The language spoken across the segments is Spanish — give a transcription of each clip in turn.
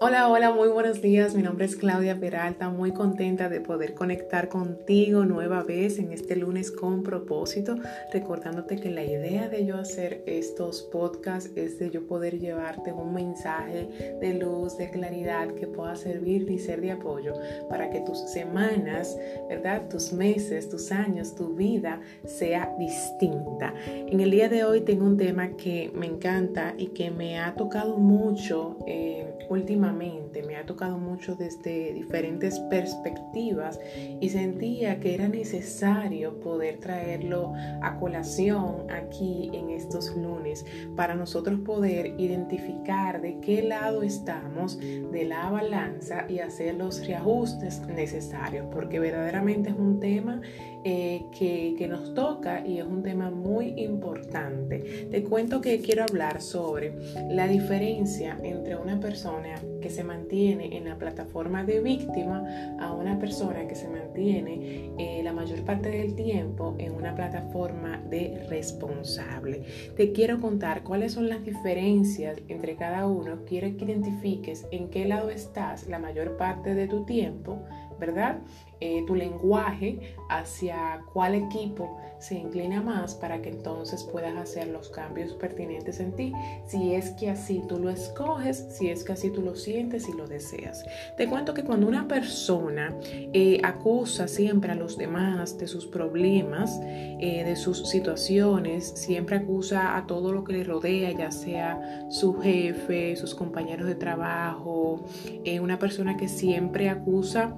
Hola, hola, muy buenos días. Mi nombre es Claudia Peralta, muy contenta de poder conectar contigo nueva vez en este lunes con propósito, recordándote que la idea de yo hacer estos podcasts es de yo poder llevarte un mensaje de luz, de claridad que pueda servir y ser de apoyo para que tus semanas, ¿verdad? Tus meses, tus años, tu vida sea distinta. En el día de hoy tengo un tema que me encanta y que me ha tocado mucho eh, últimamente me ha tocado mucho desde diferentes perspectivas y sentía que era necesario poder traerlo a colación aquí en estos lunes para nosotros poder identificar de qué lado estamos de la balanza y hacer los reajustes necesarios, porque verdaderamente es un tema eh, que, nos toca y es un tema muy importante. Te cuento que quiero hablar sobre la diferencia entre una persona que se mantiene en la plataforma de víctima a una persona que se mantiene eh, la mayor parte del tiempo en una plataforma de responsable. Te quiero contar cuáles son las diferencias entre cada uno. Quiero que identifiques en qué lado estás la mayor parte de tu tiempo ¿verdad? Eh, tu lenguaje hacia cuál equipo se inclina más para que entonces puedas hacer los cambios pertinentes en ti, si es que así tú lo escoges, si es que así tú lo sientes y lo deseas. Te cuento que cuando una persona eh, acusa siempre a los demás de sus problemas, eh, de sus situaciones, siempre acusa a todo lo que le rodea, ya sea su jefe, sus compañeros de trabajo, una persona que siempre acusa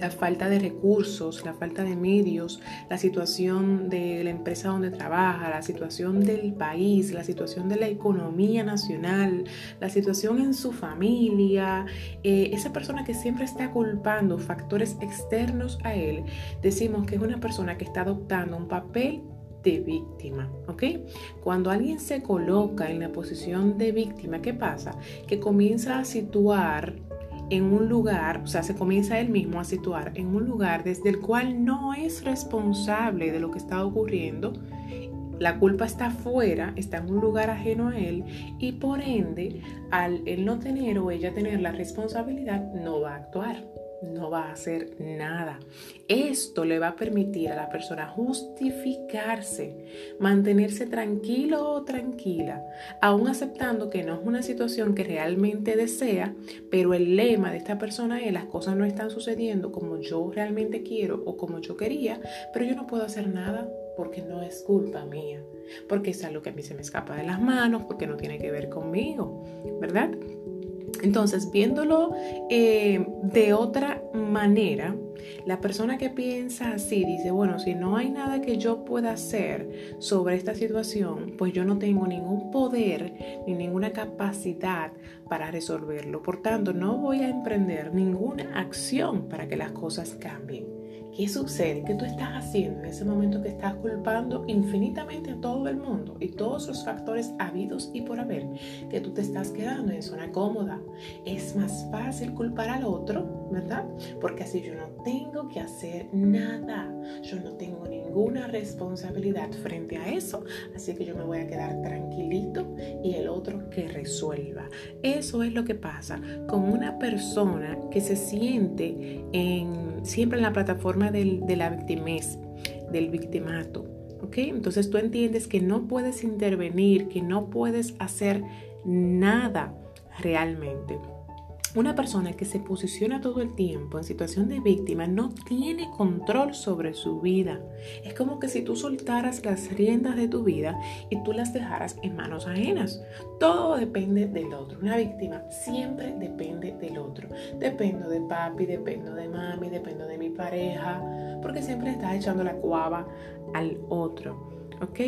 la falta de recursos, la falta de medios, la situación de la empresa donde trabaja, la situación del país, la situación de la economía nacional, la situación en su familia, eh, esa persona que siempre está culpando factores externos a él, decimos que es una persona que está adoptando un papel de víctima, ¿ok? Cuando alguien se coloca en la posición de víctima, ¿qué pasa? Que comienza a situar en un lugar, o sea, se comienza él mismo a situar en un lugar desde el cual no es responsable de lo que está ocurriendo. La culpa está afuera, está en un lugar ajeno a él y por ende, al él no tener o ella tener la responsabilidad, no va a actuar no va a hacer nada. Esto le va a permitir a la persona justificarse, mantenerse tranquilo o tranquila, aún aceptando que no es una situación que realmente desea, pero el lema de esta persona es las cosas no están sucediendo como yo realmente quiero o como yo quería, pero yo no puedo hacer nada porque no es culpa mía, porque es algo que a mí se me escapa de las manos, porque no tiene que ver conmigo, ¿verdad? Entonces, viéndolo eh, de otra manera, la persona que piensa así dice, bueno, si no hay nada que yo pueda hacer sobre esta situación, pues yo no tengo ningún poder ni ninguna capacidad para resolverlo. Por tanto, no voy a emprender ninguna acción para que las cosas cambien. ¿Qué sucede? ¿Qué tú estás haciendo en ese momento que estás culpando infinitamente a todo el mundo y todos los factores habidos y por haber? Que tú te estás quedando en zona cómoda. Es más fácil culpar al otro, ¿verdad? Porque así yo no tengo que hacer nada. Yo no tengo ninguna responsabilidad frente a eso. Así que yo me voy a quedar tranquilito y el otro que resuelva. Eso es lo que pasa con una persona que se siente en, siempre en la plataforma de la victimez, del victimato. ¿ok? Entonces tú entiendes que no puedes intervenir, que no puedes hacer nada realmente. Una persona que se posiciona todo el tiempo en situación de víctima no tiene control sobre su vida. Es como que si tú soltaras las riendas de tu vida y tú las dejaras en manos ajenas. Todo depende del otro. Una víctima siempre depende del otro. Dependo de papi, dependo de mami, dependo de mi pareja, porque siempre estás echando la cuava al otro. ¿Ok?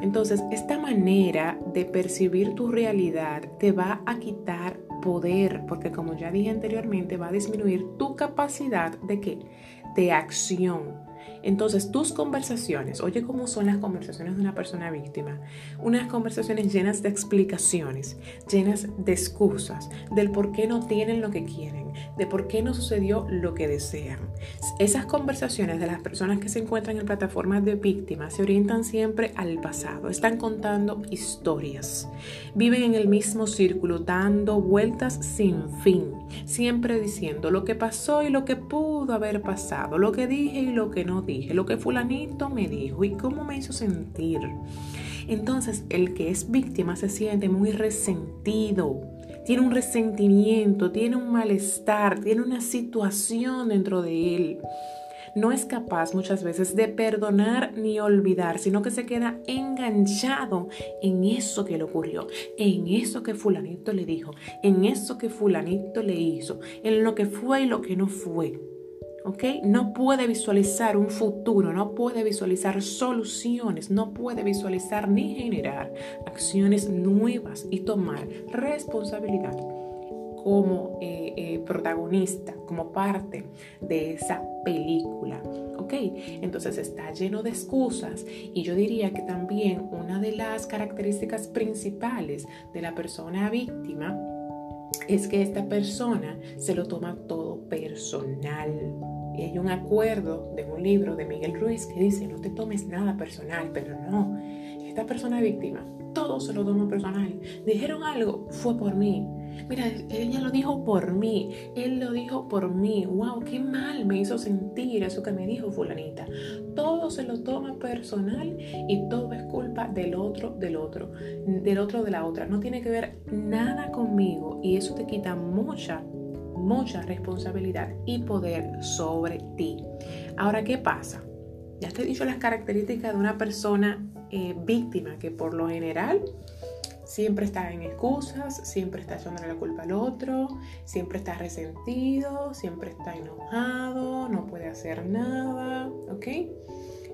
Entonces, esta manera de percibir tu realidad te va a quitar poder, porque como ya dije anteriormente, va a disminuir tu capacidad de qué? De acción. Entonces, tus conversaciones, oye cómo son las conversaciones de una persona víctima, unas conversaciones llenas de explicaciones, llenas de excusas, del por qué no tienen lo que quieren, de por qué no sucedió lo que desean. Esas conversaciones de las personas que se encuentran en plataformas de víctimas se orientan siempre al pasado, están contando historias, viven en el mismo círculo, dando vueltas sin fin, siempre diciendo lo que pasó y lo que pudo haber pasado, lo que dije y lo que no dije, lo que fulanito me dijo y cómo me hizo sentir. Entonces el que es víctima se siente muy resentido, tiene un resentimiento, tiene un malestar, tiene una situación dentro de él. No es capaz muchas veces de perdonar ni olvidar, sino que se queda enganchado en eso que le ocurrió, en eso que fulanito le dijo, en eso que fulanito le hizo, en lo que fue y lo que no fue. No puede visualizar un futuro, no puede visualizar soluciones, no puede visualizar ni generar acciones nuevas y tomar responsabilidad como eh, eh, protagonista, como parte de esa película. ¿Ok? Entonces está lleno de excusas y yo diría que también una de las características principales de la persona víctima es que esta persona se lo toma todo personal. Y hay un acuerdo de un libro de Miguel Ruiz que dice, no te tomes nada personal, pero no, esta persona víctima, todo se lo toma personal. Dijeron algo, fue por mí. Mira, ella lo dijo por mí, él lo dijo por mí. Wow, qué mal me hizo sentir eso que me dijo fulanita. Todo se lo toma personal y todo es culpa del otro, del otro, del otro, de la otra. No tiene que ver nada conmigo y eso te quita mucha mucha responsabilidad y poder sobre ti. Ahora, ¿qué pasa? Ya te he dicho las características de una persona eh, víctima que por lo general siempre está en excusas, siempre está echándole la culpa al otro, siempre está resentido, siempre está enojado, no puede hacer nada, ¿ok?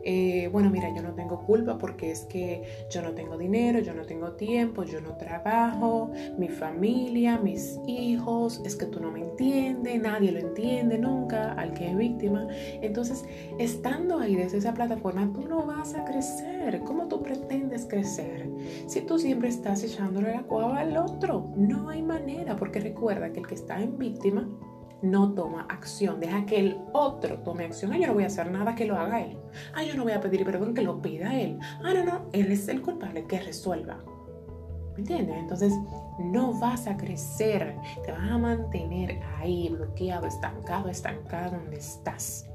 Eh, bueno, mira, yo no tengo culpa porque es que yo no tengo dinero, yo no tengo tiempo, yo no trabajo, mi familia, mis hijos, es que tú no me entiendes, nadie lo entiende nunca al que es víctima. Entonces, estando ahí desde esa plataforma, tú no vas a crecer. ¿Cómo tú pretendes crecer? Si tú siempre estás echándole la cuava al otro, no hay manera, porque recuerda que el que está en víctima, no toma acción, deja que el otro tome acción. Ah, yo no voy a hacer nada que lo haga él. Ah, yo no voy a pedir perdón que lo pida él. Ah, no, no, él es el culpable que resuelva. ¿Me entiendes? Entonces, no vas a crecer, te vas a mantener ahí bloqueado, estancado, estancado donde estás.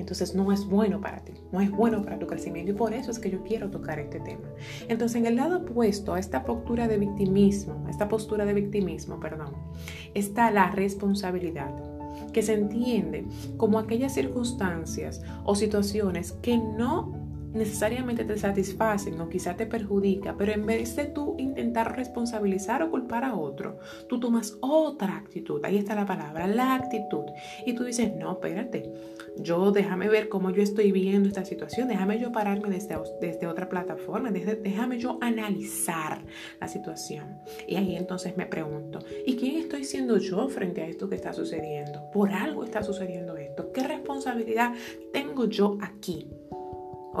Entonces no es bueno para ti, no es bueno para tu crecimiento y por eso es que yo quiero tocar este tema. Entonces en el lado opuesto a esta postura de victimismo, esta postura de victimismo, perdón, está la responsabilidad que se entiende como aquellas circunstancias o situaciones que no necesariamente te satisfacen o quizá te perjudica, pero en vez de tú intentar responsabilizar o culpar a otro, tú tomas otra actitud. Ahí está la palabra, la actitud. Y tú dices, no, espérate, yo déjame ver cómo yo estoy viendo esta situación, déjame yo pararme desde, desde otra plataforma, déjame yo analizar la situación. Y ahí entonces me pregunto, ¿y quién estoy siendo yo frente a esto que está sucediendo? Por algo está sucediendo esto. ¿Qué responsabilidad tengo yo aquí?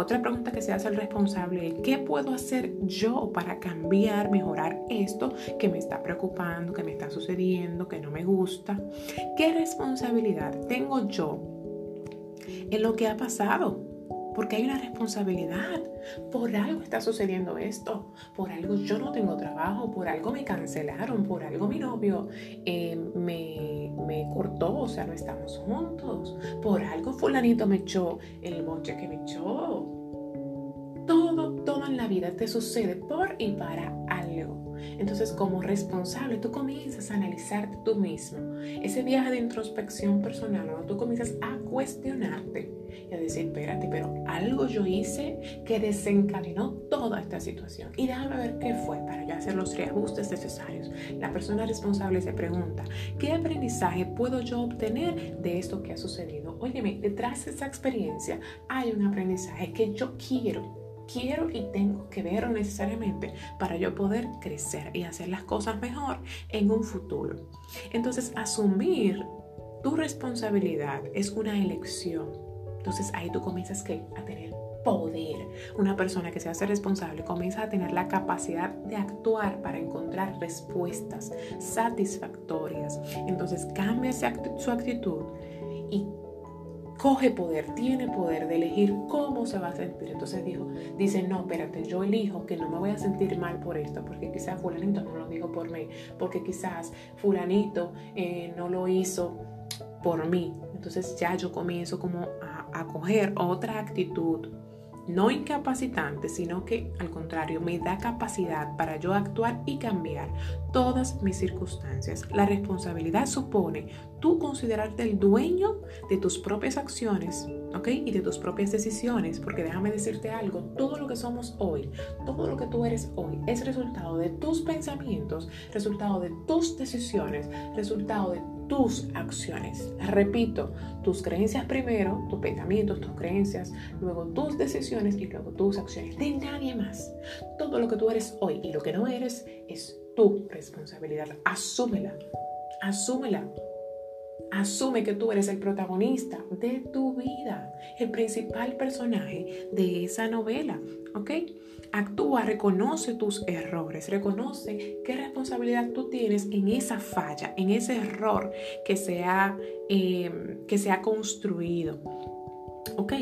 Otra pregunta que se hace el responsable es, ¿qué puedo hacer yo para cambiar, mejorar esto que me está preocupando, que me está sucediendo, que no me gusta? ¿Qué responsabilidad tengo yo en lo que ha pasado? Porque hay una responsabilidad. Por algo está sucediendo esto. Por algo yo no tengo trabajo. Por algo me cancelaron. Por algo mi novio eh, me, me, cortó. O sea, no estamos juntos. Por algo fulanito me echó el monche que me echó. En la vida te sucede por y para algo. Entonces, como responsable, tú comienzas a analizarte tú mismo. Ese viaje de introspección personal, ¿no? tú comienzas a cuestionarte y a decir, espérate, pero algo yo hice que desencadenó toda esta situación. Y déjame ver qué fue para yo hacer los reajustes necesarios. La persona responsable se pregunta, ¿qué aprendizaje puedo yo obtener de esto que ha sucedido? Óyeme, detrás de esa experiencia hay un aprendizaje que yo quiero quiero y tengo que ver necesariamente para yo poder crecer y hacer las cosas mejor en un futuro. Entonces, asumir tu responsabilidad es una elección. Entonces ahí tú comienzas a tener poder. Una persona que se hace responsable comienza a tener la capacidad de actuar para encontrar respuestas satisfactorias. Entonces cambia su actitud y coge poder, tiene poder de elegir cómo se va a sentir. Entonces dijo, dice, no, espérate, yo elijo que no me voy a sentir mal por esto, porque quizás fulanito no lo dijo por mí, porque quizás fulanito eh, no lo hizo por mí. Entonces ya yo comienzo como a, a coger otra actitud no incapacitante, sino que al contrario me da capacidad para yo actuar y cambiar todas mis circunstancias. La responsabilidad supone tú considerarte el dueño de tus propias acciones, ¿ok? Y de tus propias decisiones, porque déjame decirte algo, todo lo que somos hoy, todo lo que tú eres hoy es resultado de tus pensamientos, resultado de tus decisiones, resultado de tus acciones. Repito, tus creencias primero, tus pensamientos, tus creencias, luego tus decisiones y luego tus acciones. De nadie más. Todo lo que tú eres hoy y lo que no eres es tu responsabilidad. Asúmela. Asúmela. Asume que tú eres el protagonista de tu vida, el principal personaje de esa novela, ¿ok? Actúa, reconoce tus errores, reconoce qué responsabilidad tú tienes en esa falla, en ese error que se ha, em, que se ha construido. ¿Ok?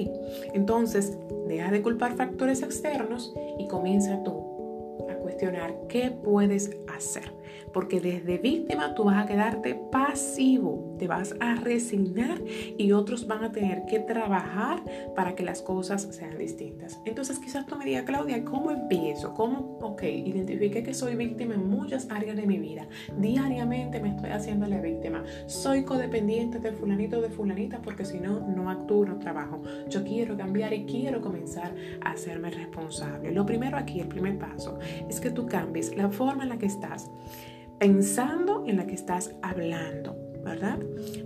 Entonces, deja de culpar factores externos y comienza tú a cuestionar qué puedes hacer porque desde víctima tú vas a quedarte pasivo, te vas a resignar y otros van a tener que trabajar para que las cosas sean distintas. Entonces quizás tú me digas, Claudia, ¿cómo empiezo? ¿Cómo? Ok, identifique que soy víctima en muchas áreas de mi vida. Diariamente me estoy haciendo la víctima. Soy codependiente de fulanito o de fulanita porque si no, no actúo, no trabajo. Yo quiero cambiar y quiero comenzar a hacerme responsable. Lo primero aquí, el primer paso, es que tú cambies la forma en la que estás pensando en la que estás hablando, ¿verdad?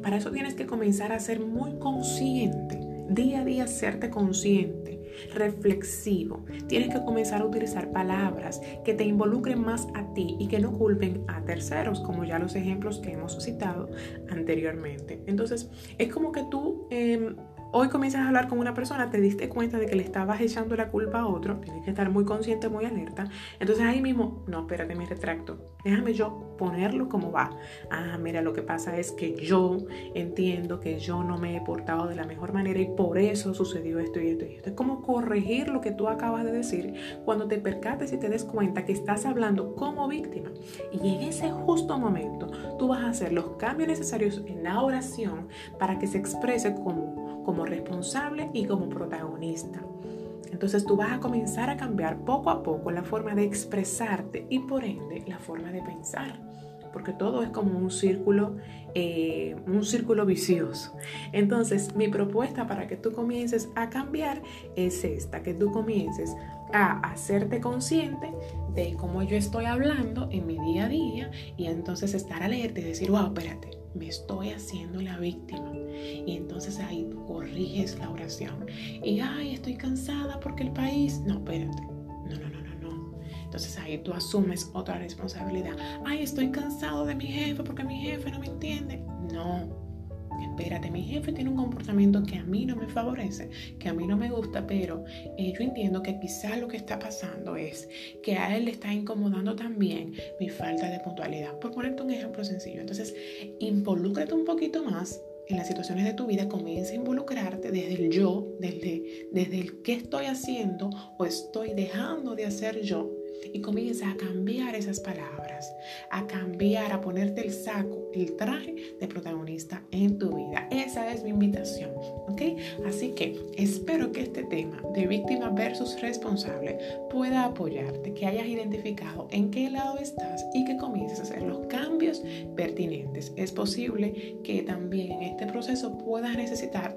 Para eso tienes que comenzar a ser muy consciente, día a día serte consciente, reflexivo. Tienes que comenzar a utilizar palabras que te involucren más a ti y que no culpen a terceros, como ya los ejemplos que hemos citado anteriormente. Entonces, es como que tú... Em, hoy comienzas a hablar con una persona, te diste cuenta de que le estabas echando la culpa a otro, tienes que estar muy consciente, muy alerta. Entonces ahí mismo, no, espérate, me retracto. Déjame yo ponerlo como va. Ah, mira, lo que pasa es que yo entiendo que yo no me he portado de la mejor manera y por eso sucedió esto y esto y esto. Es como corregir lo que tú acabas de decir cuando te percates y te des cuenta que estás hablando como víctima. Y en ese justo momento tú vas a hacer los cambios necesarios en la oración para que se exprese como como responsable y como protagonista. Entonces tú vas a comenzar a cambiar poco a poco la forma de expresarte y por ende la forma de pensar, porque todo es como un círculo, eh, un círculo vicioso. Entonces mi propuesta para que tú comiences a cambiar es esta, que tú comiences a hacerte consciente de cómo yo estoy hablando en mi día a día y entonces estar alerta y decir, wow, espérate, me estoy haciendo la víctima y entonces ahí tú corriges la oración. Y, ay, estoy cansada porque el país... No, espérate. No, no, no, no, no. Entonces ahí tú asumes otra responsabilidad. Ay, estoy cansado de mi jefe porque mi jefe no me entiende. No, espérate, mi jefe tiene un comportamiento que a mí no me favorece, que a mí no me gusta, pero eh, yo entiendo que quizás lo que está pasando es que a él le está incomodando también mi falta de puntualidad. Por ponerte un ejemplo sencillo, entonces involúcrate un poquito más en las situaciones de tu vida, comienza a involucrarte desde el yo, desde, desde el qué estoy haciendo o estoy dejando de hacer yo y comienza a cambiar esas palabras, a cambiar, a ponerte el saco, el traje de protagonista en tu vida. Esa es mi invitación, ¿ok? Así que espero que este tema de víctima versus responsable pueda apoyarte, que hayas identificado en qué lado estás y que comiences a hacer los cambios pertinentes. Es posible que también en este proceso puedas necesitar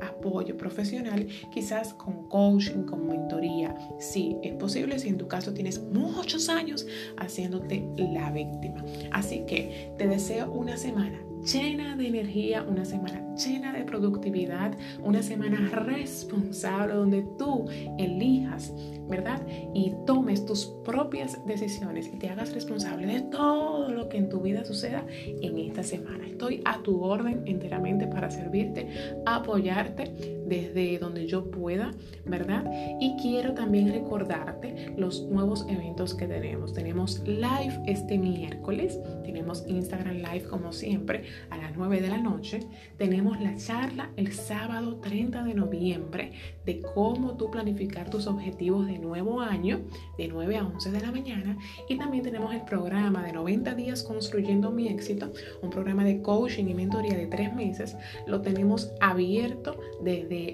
profesional, quizás con coaching, con mentoría. Sí, es posible si en tu caso tienes muchos años haciéndote la víctima. Así que te deseo una semana llena de energía, una semana llena de productividad, una semana responsable donde tú elijas, ¿verdad? Y tomes tus propias decisiones y te hagas responsable de todo lo que en tu vida suceda en esta semana. Estoy a tu orden enteramente para servirte, apoyarte desde donde yo pueda, ¿verdad? Y quiero también recordarte los nuevos eventos que tenemos. Tenemos live este miércoles, tenemos Instagram Live como siempre a las 9 de la noche, tenemos la charla el sábado 30 de noviembre de cómo tú planificar tus objetivos de nuevo año de 9 a 11 de la mañana y también tenemos el programa de 90 días construyendo mi éxito, un programa de coaching y mentoría de tres meses. Lo tenemos abierto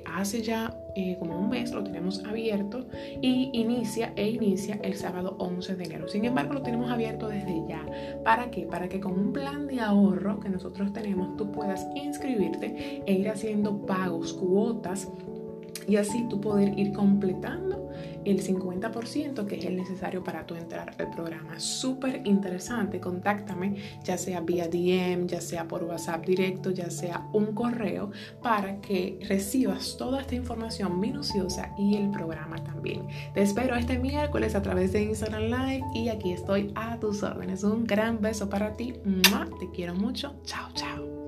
hace ya eh, como un mes, lo tenemos abierto y inicia e inicia el sábado 11 de enero. Sin embargo, lo tenemos abierto desde ya. ¿Para qué? Para que con un plan de ahorro que nosotros tenemos, tú puedas inscribirte e ir haciendo pagos, cuotas y así tú poder ir completando el 50% que es el necesario para tú entrar al programa. Súper interesante, contáctame ya sea vía DM, ya sea por WhatsApp directo, ya sea un correo para que recibas toda esta información minuciosa y el programa también. Te espero este miércoles a través de Instagram Live y aquí estoy a tus órdenes. Un gran beso para ti. Te quiero mucho. Chao, chao.